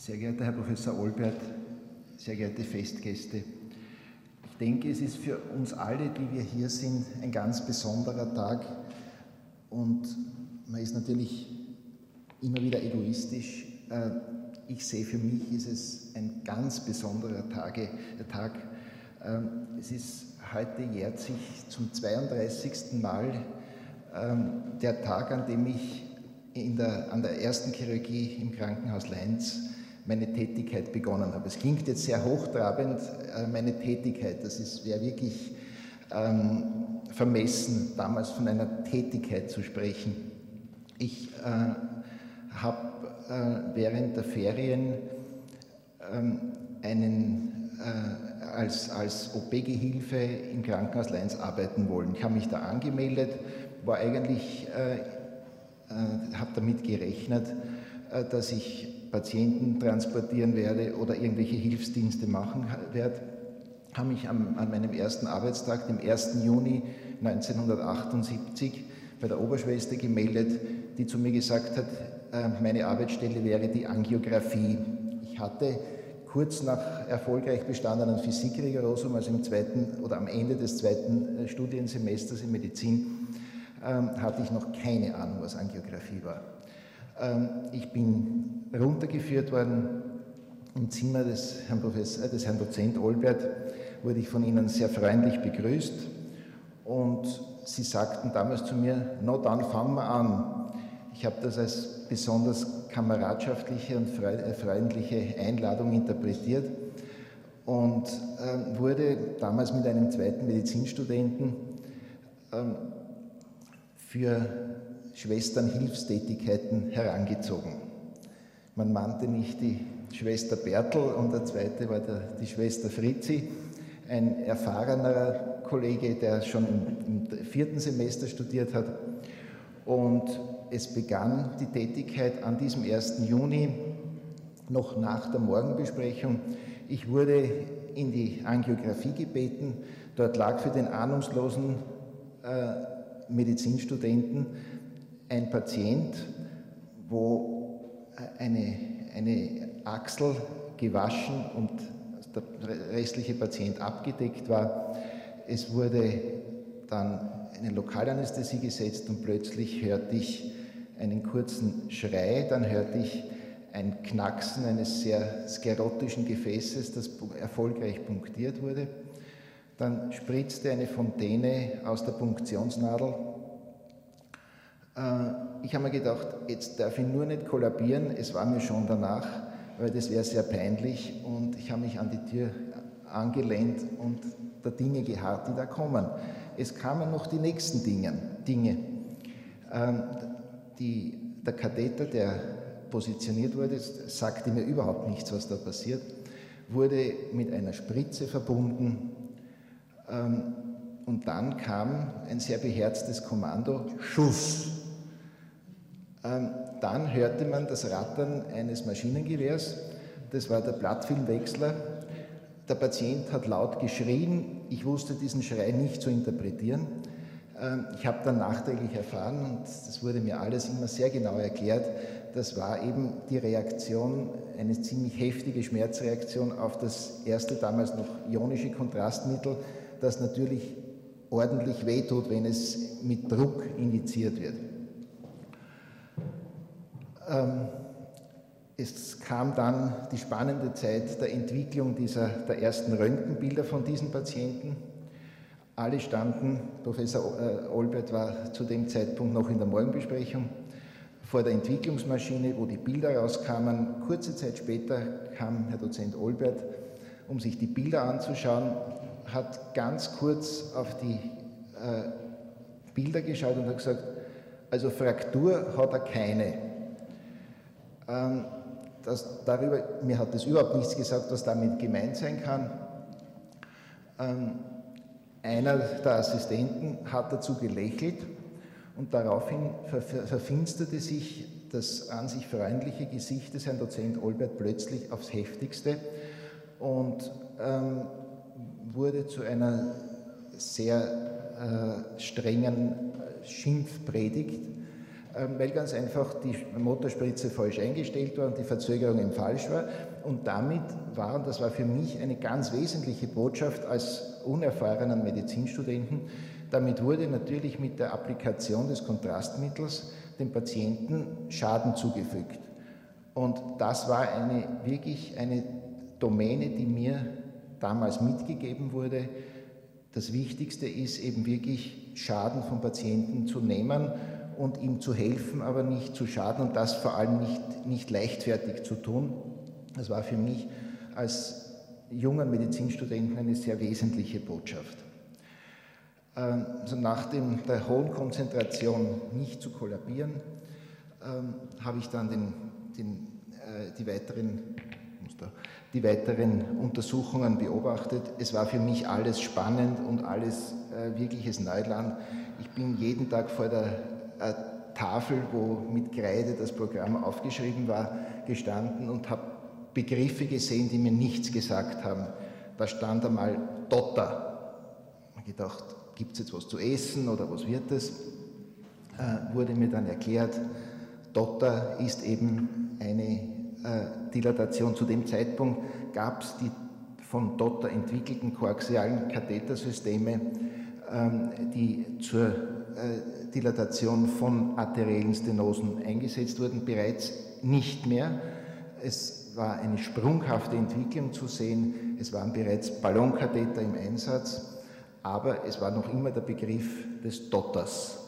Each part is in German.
Sehr geehrter Herr Professor Olbert, sehr geehrte Festgäste, ich denke, es ist für uns alle, die wir hier sind, ein ganz besonderer Tag und man ist natürlich immer wieder egoistisch. Äh, ich sehe, für mich ist es ein ganz besonderer Tage, Tag. Ähm, es ist heute jährt sich zum 32. Mal ähm, der Tag, an dem ich der, an der ersten Chirurgie im Krankenhaus Leinz meine Tätigkeit begonnen habe. Es klingt jetzt sehr hochtrabend, äh, meine Tätigkeit, das wäre wirklich ähm, vermessen, damals von einer Tätigkeit zu sprechen. Ich äh, habe äh, während der Ferien ähm, einen, äh, als, als OP-Gehilfe im Krankenhaus Leins arbeiten wollen. Ich habe mich da angemeldet, war eigentlich, äh, äh, habe damit gerechnet, dass ich Patienten transportieren werde oder irgendwelche Hilfsdienste machen werde habe mich am, an meinem ersten Arbeitstag, dem 1. Juni 1978, bei der Oberschwester gemeldet, die zu mir gesagt hat, äh, meine Arbeitsstelle wäre die Angiografie. Ich hatte kurz nach erfolgreich bestandenen Physikrigorosum, also im zweiten oder am Ende des zweiten äh, Studiensemesters in Medizin, ähm, hatte ich noch keine Ahnung, was Angiografie war. Ähm, ich bin runtergeführt worden im Zimmer des Herrn, Professor, des Herrn Dozent Olbert, wurde ich von Ihnen sehr freundlich begrüßt und Sie sagten damals zu mir, no, dann fangen wir an. Ich habe das als besonders kameradschaftliche und äh, freundliche Einladung interpretiert und äh, wurde damals mit einem zweiten Medizinstudenten äh, für Schwesternhilfstätigkeiten herangezogen. Man nannte mich die Schwester Bertel und der zweite war der, die Schwester Fritzi, ein erfahrener Kollege, der schon im, im vierten Semester studiert hat. Und es begann die Tätigkeit an diesem 1. Juni, noch nach der Morgenbesprechung. Ich wurde in die Angiografie gebeten. Dort lag für den ahnungslosen äh, Medizinstudenten ein Patient, wo eine, eine Achsel gewaschen und der restliche Patient abgedeckt war. Es wurde dann eine Lokalanästhesie gesetzt und plötzlich hörte ich einen kurzen Schrei, dann hörte ich ein Knacksen eines sehr sklerotischen Gefäßes, das erfolgreich punktiert wurde. Dann spritzte eine Fontäne aus der Punktionsnadel. Äh, ich habe mir gedacht, jetzt darf ich nur nicht kollabieren, es war mir schon danach, weil das wäre sehr peinlich und ich habe mich an die Tür angelehnt und der Dinge geharrt, die da kommen. Es kamen noch die nächsten Dinge. Dinge. Ähm, die, der Katheter, der positioniert wurde, sagte mir überhaupt nichts, was da passiert, wurde mit einer Spritze verbunden ähm, und dann kam ein sehr beherztes Kommando, Schuss. Ähm, dann hörte man das Rattern eines Maschinengewehrs, das war der Blattfilmwechsler. Der Patient hat laut geschrien, ich wusste diesen Schrei nicht zu interpretieren. Ähm, ich habe dann nachträglich erfahren, und das wurde mir alles immer sehr genau erklärt, das war eben die Reaktion, eine ziemlich heftige Schmerzreaktion auf das erste damals noch ionische Kontrastmittel, das natürlich ordentlich wehtut, wenn es mit Druck injiziert wird. Ähm, es kam dann die spannende Zeit der Entwicklung dieser, der ersten Röntgenbilder von diesen Patienten. Alle standen, Professor äh, Olbert war zu dem Zeitpunkt noch in der Morgenbesprechung, vor der Entwicklungsmaschine, wo die Bilder rauskamen. Kurze Zeit später kam Herr Dozent Olbert, um sich die Bilder anzuschauen, hat ganz kurz auf die äh, Bilder geschaut und hat gesagt, also Fraktur hat er keine. Ähm, das, darüber, mir hat das überhaupt nichts gesagt, was damit gemeint sein kann. Ähm, einer der Assistenten hat dazu gelächelt und daraufhin verfinsterte sich das an sich freundliche Gesicht des Herrn Dozent Olbert plötzlich aufs heftigste und ähm, wurde zu einer sehr äh, strengen Schimpfpredigt weil ganz einfach die Motorspritze falsch eingestellt war und die Verzögerung eben falsch war. Und damit war, und das war für mich eine ganz wesentliche Botschaft als unerfahrenen Medizinstudenten, damit wurde natürlich mit der Applikation des Kontrastmittels dem Patienten Schaden zugefügt. Und das war eine, wirklich eine Domäne, die mir damals mitgegeben wurde. Das Wichtigste ist eben wirklich Schaden vom Patienten zu nehmen und ihm zu helfen, aber nicht zu schaden und das vor allem nicht, nicht leichtfertig zu tun. Das war für mich als junger Medizinstudenten eine sehr wesentliche Botschaft. Also nach dem, der hohen Konzentration nicht zu kollabieren, ähm, habe ich dann den, den, äh, die, weiteren, die weiteren Untersuchungen beobachtet. Es war für mich alles spannend und alles äh, wirkliches Neuland. Ich bin jeden Tag vor der Tafel, wo mit Kreide das Programm aufgeschrieben war, gestanden und habe Begriffe gesehen, die mir nichts gesagt haben. Da stand einmal Dotter. Ich gedacht, gibt es jetzt was zu essen oder was wird es? Äh, wurde mir dann erklärt, Dotter ist eben eine äh, Dilatation. Zu dem Zeitpunkt gab es die von Dotter entwickelten koaxialen Kathetersysteme, ähm, die zur Dilatation von arteriellen Stenosen eingesetzt wurden, bereits nicht mehr. Es war eine sprunghafte Entwicklung zu sehen. Es waren bereits Ballonkatheter im Einsatz, aber es war noch immer der Begriff des Dotters.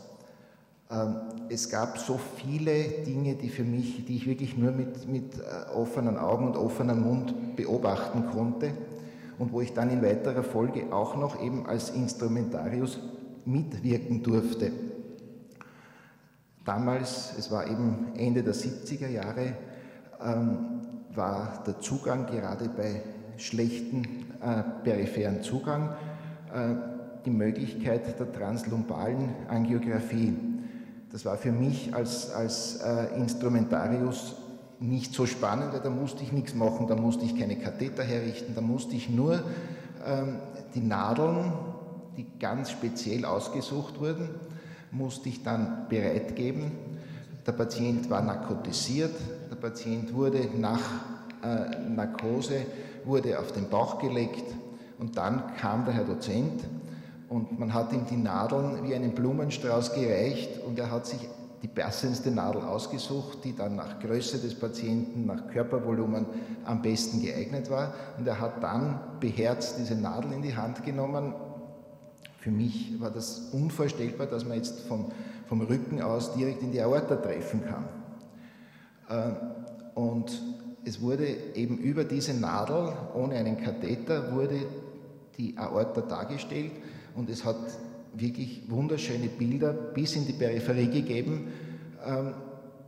Ähm, es gab so viele Dinge, die für mich, die ich wirklich nur mit, mit äh, offenen Augen und offenem Mund beobachten konnte und wo ich dann in weiterer Folge auch noch eben als Instrumentarius mitwirken durfte. Damals, es war eben Ende der 70er Jahre, ähm, war der Zugang gerade bei schlechten äh, peripheren Zugang äh, die Möglichkeit der translumbalen Angiografie. Das war für mich als, als äh, Instrumentarius nicht so spannend, weil da musste ich nichts machen, da musste ich keine Katheter herrichten, da musste ich nur ähm, die Nadeln die ganz speziell ausgesucht wurden, musste ich dann bereitgeben. Der Patient war narkotisiert, der Patient wurde nach äh, Narkose, wurde auf den Bauch gelegt und dann kam der Herr Dozent und man hat ihm die Nadeln wie einen Blumenstrauß gereicht und er hat sich die passendste Nadel ausgesucht, die dann nach Größe des Patienten, nach Körpervolumen am besten geeignet war. Und er hat dann beherzt diese Nadel in die Hand genommen, für mich war das unvorstellbar, dass man jetzt vom, vom Rücken aus direkt in die Aorta treffen kann. Ähm, und es wurde eben über diese Nadel, ohne einen Katheter, wurde die Aorta dargestellt und es hat wirklich wunderschöne Bilder bis in die Peripherie gegeben ähm,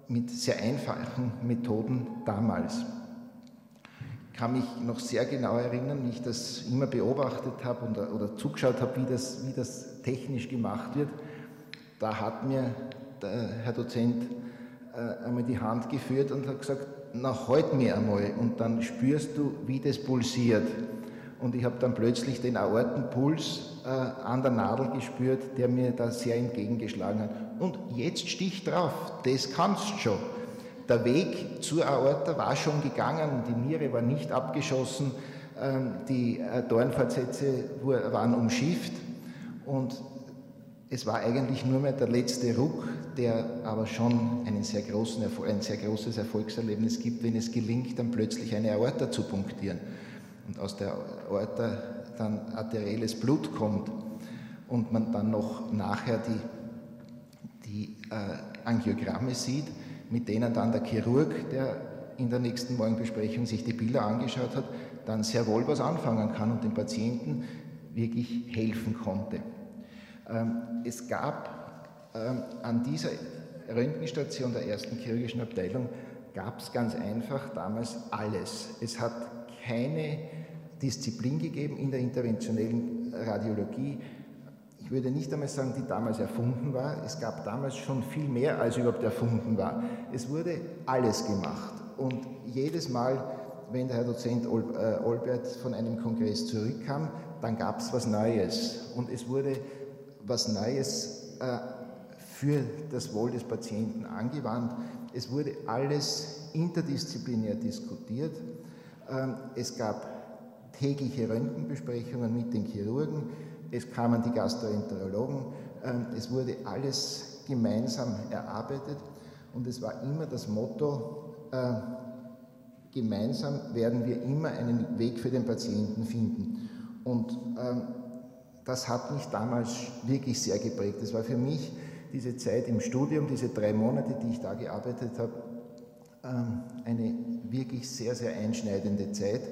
mit sehr einfachen Methoden damals kann mich noch sehr genau erinnern, wie ich das immer beobachtet habe oder, oder zugeschaut habe, wie das, wie das technisch gemacht wird. Da hat mir der Herr Dozent äh, einmal die Hand geführt und hat gesagt, na, halt mir einmal und dann spürst du, wie das pulsiert. Und ich habe dann plötzlich den Aortenpuls äh, an der Nadel gespürt, der mir da sehr entgegengeschlagen hat. Und jetzt stich drauf, das kannst du schon. Der Weg zur Aorta war schon gegangen, die Niere war nicht abgeschossen, ähm, die äh, Dornfortsätze waren umschifft und es war eigentlich nur mehr der letzte Ruck, der aber schon sehr großen, ein sehr großes Erfolgserlebnis gibt, wenn es gelingt, dann plötzlich eine Aorta zu punktieren und aus der Aorta dann arterielles Blut kommt und man dann noch nachher die, die äh, Angiogramme sieht mit denen dann der Chirurg, der in der nächsten Morgenbesprechung sich die Bilder angeschaut hat, dann sehr wohl was anfangen kann und dem Patienten wirklich helfen konnte. Ähm, es gab ähm, an dieser Röntgenstation der ersten chirurgischen Abteilung gab es ganz einfach damals alles. Es hat keine Disziplin gegeben in der interventionellen Radiologie, ich würde nicht einmal sagen, die damals erfunden war. Es gab damals schon viel mehr, als überhaupt erfunden war. Es wurde alles gemacht. Und jedes Mal, wenn der Herr Dozent äh, Olbert von einem Kongress zurückkam, dann gab es was Neues. Und es wurde was Neues äh, für das Wohl des Patienten angewandt. Es wurde alles interdisziplinär diskutiert. Ähm, es gab tägliche Röntgenbesprechungen mit den Chirurgen, es kamen die Gastroenterologen, ähm, es wurde alles gemeinsam erarbeitet und es war immer das Motto, äh, gemeinsam werden wir immer einen Weg für den Patienten finden. Und ähm, das hat mich damals wirklich sehr geprägt. Das war für mich diese Zeit im Studium, diese drei Monate, die ich da gearbeitet habe, ähm, eine wirklich sehr, sehr einschneidende Zeit.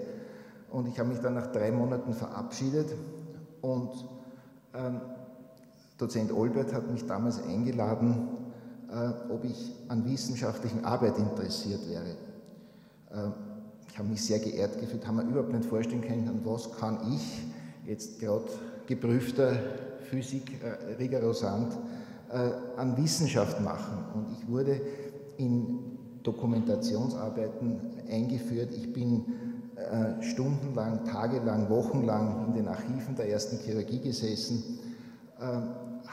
Und ich habe mich dann nach drei Monaten verabschiedet und ähm, Dozent Olbert hat mich damals eingeladen, äh, ob ich an wissenschaftlichen Arbeit interessiert wäre. Äh, ich habe mich sehr geehrt gefühlt, habe mir überhaupt nicht vorstellen können, was kann ich, jetzt gerade geprüfter Physik, äh, rigorosant, äh, an Wissenschaft machen. Und ich wurde in Dokumentationsarbeiten eingeführt. Ich bin äh, stundenlang, tagelang, wochenlang in den Archiven der ersten Chirurgie gesessen, äh,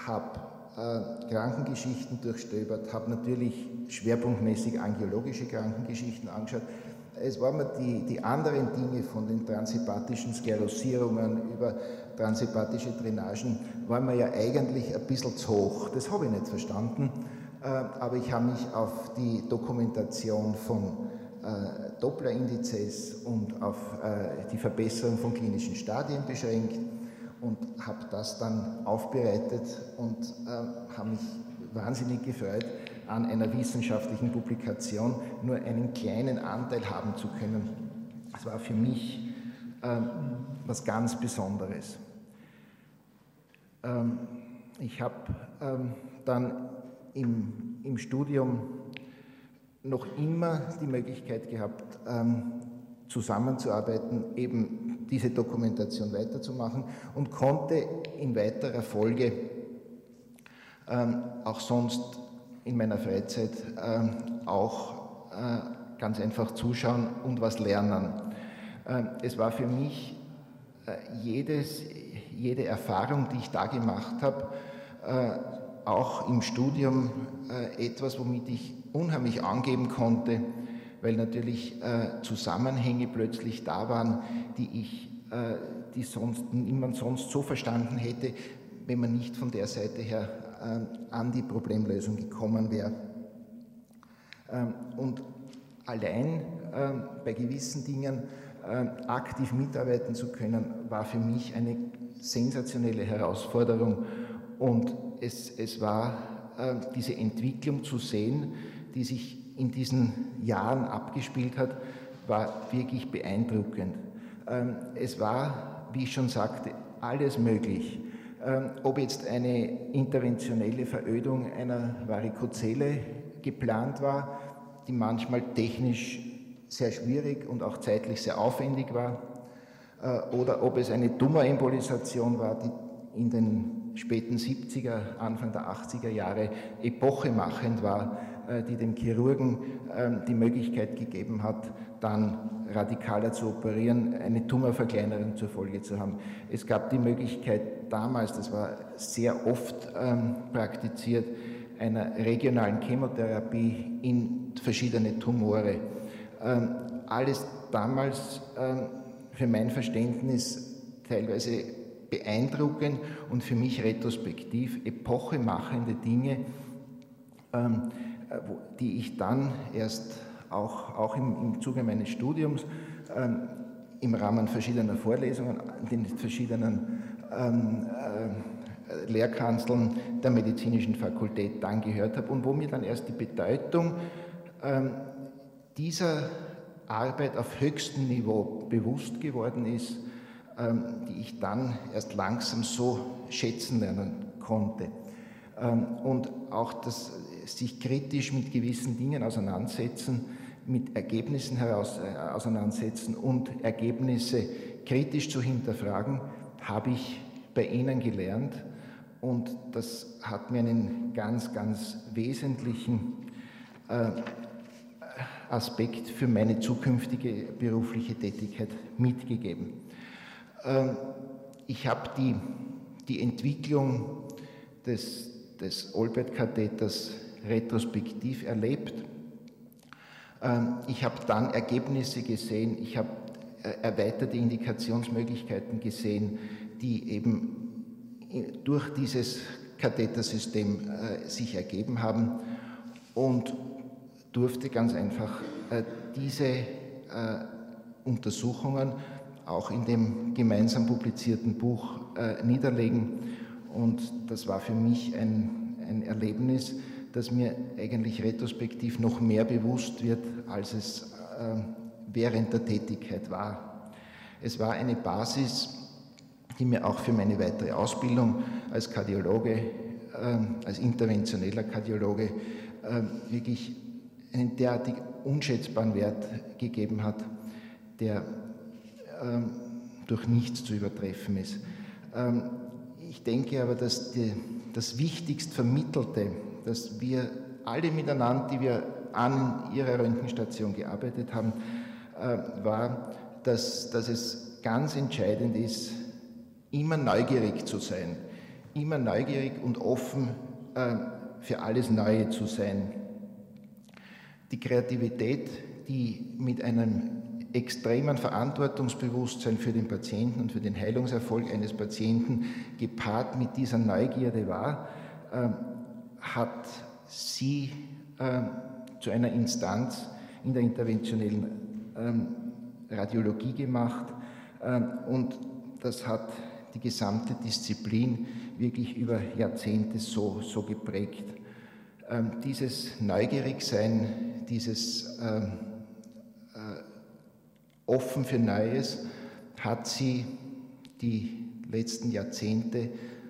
habe Krankengeschichten durchstöbert, habe natürlich schwerpunktmäßig angiologische Krankengeschichten angeschaut. Es waren mir die, die anderen Dinge von den transhepatischen Sklerosierungen über transhepatische Drainagen, waren mir ja eigentlich ein bisschen zu hoch. Das habe ich nicht verstanden, äh, aber ich habe mich auf die Dokumentation von Dopplerindizes und auf die Verbesserung von klinischen Stadien beschränkt und habe das dann aufbereitet und äh, habe mich wahnsinnig gefreut, an einer wissenschaftlichen Publikation nur einen kleinen Anteil haben zu können. Das war für mich äh, was ganz Besonderes. Ähm, ich habe ähm, dann im, im Studium noch immer die Möglichkeit gehabt, ähm, zusammenzuarbeiten, eben diese Dokumentation weiterzumachen und konnte in weiterer Folge ähm, auch sonst in meiner Freizeit ähm, auch äh, ganz einfach zuschauen und was lernen. Es war für mich äh, jedes, jede Erfahrung, die ich da gemacht habe, äh, auch im Studium äh, etwas, womit ich unheimlich angeben konnte, weil natürlich äh, Zusammenhänge plötzlich da waren, die ich, äh, die sonst niemand sonst so verstanden hätte, wenn man nicht von der Seite her an die Problemlösung gekommen wäre. Ähm, und allein ähm, bei gewissen Dingen aktiv mitarbeiten zu können, war für mich eine sensationelle Herausforderung. Und es, es war äh, diese Entwicklung zu sehen, die sich in diesen Jahren abgespielt hat, war wirklich beeindruckend. Ähm, es war, wie ich schon sagte, alles möglich. Ähm, ob jetzt eine interventionelle Verödung einer Varikozele geplant war, die manchmal technisch sehr schwierig und auch zeitlich sehr aufwendig war, äh, oder ob es eine Tumorembolisation war, die in den späten 70er, Anfang der 80er Jahre epochemachend war, äh, die dem Chirurgen ähm, die Möglichkeit gegeben hat, dann radikaler zu operieren, eine Tumorverkleinerung zur Folge zu haben. Es gab die Möglichkeit damals, das war sehr oft ähm, praktiziert, einer regionalen Chemotherapie in verschiedene Tumore. Ähm, alles damals für mein Verständnis teilweise beeindruckend und für mich retrospektiv epochemachende Dinge, ähm, äh, die ich dann erst auch, auch im, im Zuge meines Studiums ähm, im Rahmen verschiedener Vorlesungen, in den verschiedenen ähm, äh, Lehrkanzeln der medizinischen Fakultät dann gehört habe und wo mir dann erst die Bedeutung dieser Arbeit auf höchstem Niveau bewusst geworden ist, die ich dann erst langsam so schätzen lernen konnte. Ähm, und auch das sich kritisch mit gewissen Dingen auseinandersetzen, mit Ergebnissen heraus, äh, auseinandersetzen und Ergebnisse kritisch zu hinterfragen, habe ich bei Ihnen gelernt. Und das hat mir einen ganz, ganz wesentlichen äh, Aspekt für meine zukünftige berufliche Tätigkeit mitgegeben. Ähm, ich habe die, die Entwicklung des des Olbert-Katheters retrospektiv erlebt. Ähm, ich habe dann Ergebnisse gesehen, ich habe äh, erweiterte Indikationsmöglichkeiten gesehen, die eben durch dieses Kathetersystem äh, sich ergeben haben und durfte ganz einfach äh, diese Untersuchungen auch in dem gemeinsam publizierten Buch niederlegen. Und das war für mich ein, ein Erlebnis, das mir eigentlich retrospektiv noch mehr bewusst wird, als es äh, während der Tätigkeit war. Es war eine Basis, die mir auch für meine weitere Ausbildung als Kardiologe, äh, als interventioneller Kardiologe, äh, wirklich einen derartig unschätzbaren Wert gegeben hat, der ähm, durch nichts zu übertreffen ist. Ähm, ich denke aber, dass die, das wichtigst Vermittelte, dass wir alle miteinander, die wir an ihrer Röntgenstation gearbeitet haben, äh, war, dass, dass es ganz entscheidend ist, immer neugierig zu sein, immer neugierig und offen äh, für alles Neue zu sein. Die Kreativität, die mit einem extremen Verantwortungsbewusstsein für den Patienten und für den Heilungserfolg eines Patienten gepaart mit dieser Neugierde war, äh, hat sie äh, zu einer Instanz in der interventionellen ähm, Radiologie gemacht äh, und das hat die gesamte Disziplin wirklich über Jahrzehnte so, so geprägt. Ähm, dieses Neugierigsein, dieses ähm, offen für Neues, hat sie die letzten Jahrzehnte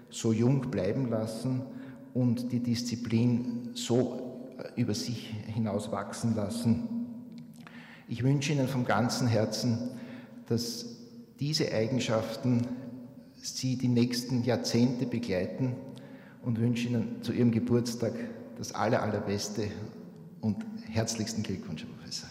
so jung bleiben lassen und die Disziplin so äh, über sich hinaus wachsen lassen. Ich wünsche Ihnen vom ganzen Herzen, dass diese Eigenschaften Sie die nächsten Jahrzehnte begleiten und wünsche Ihnen zu Ihrem Geburtstag das aller, allerbeste und herzlichsten Glückwunsch, Herr Professor.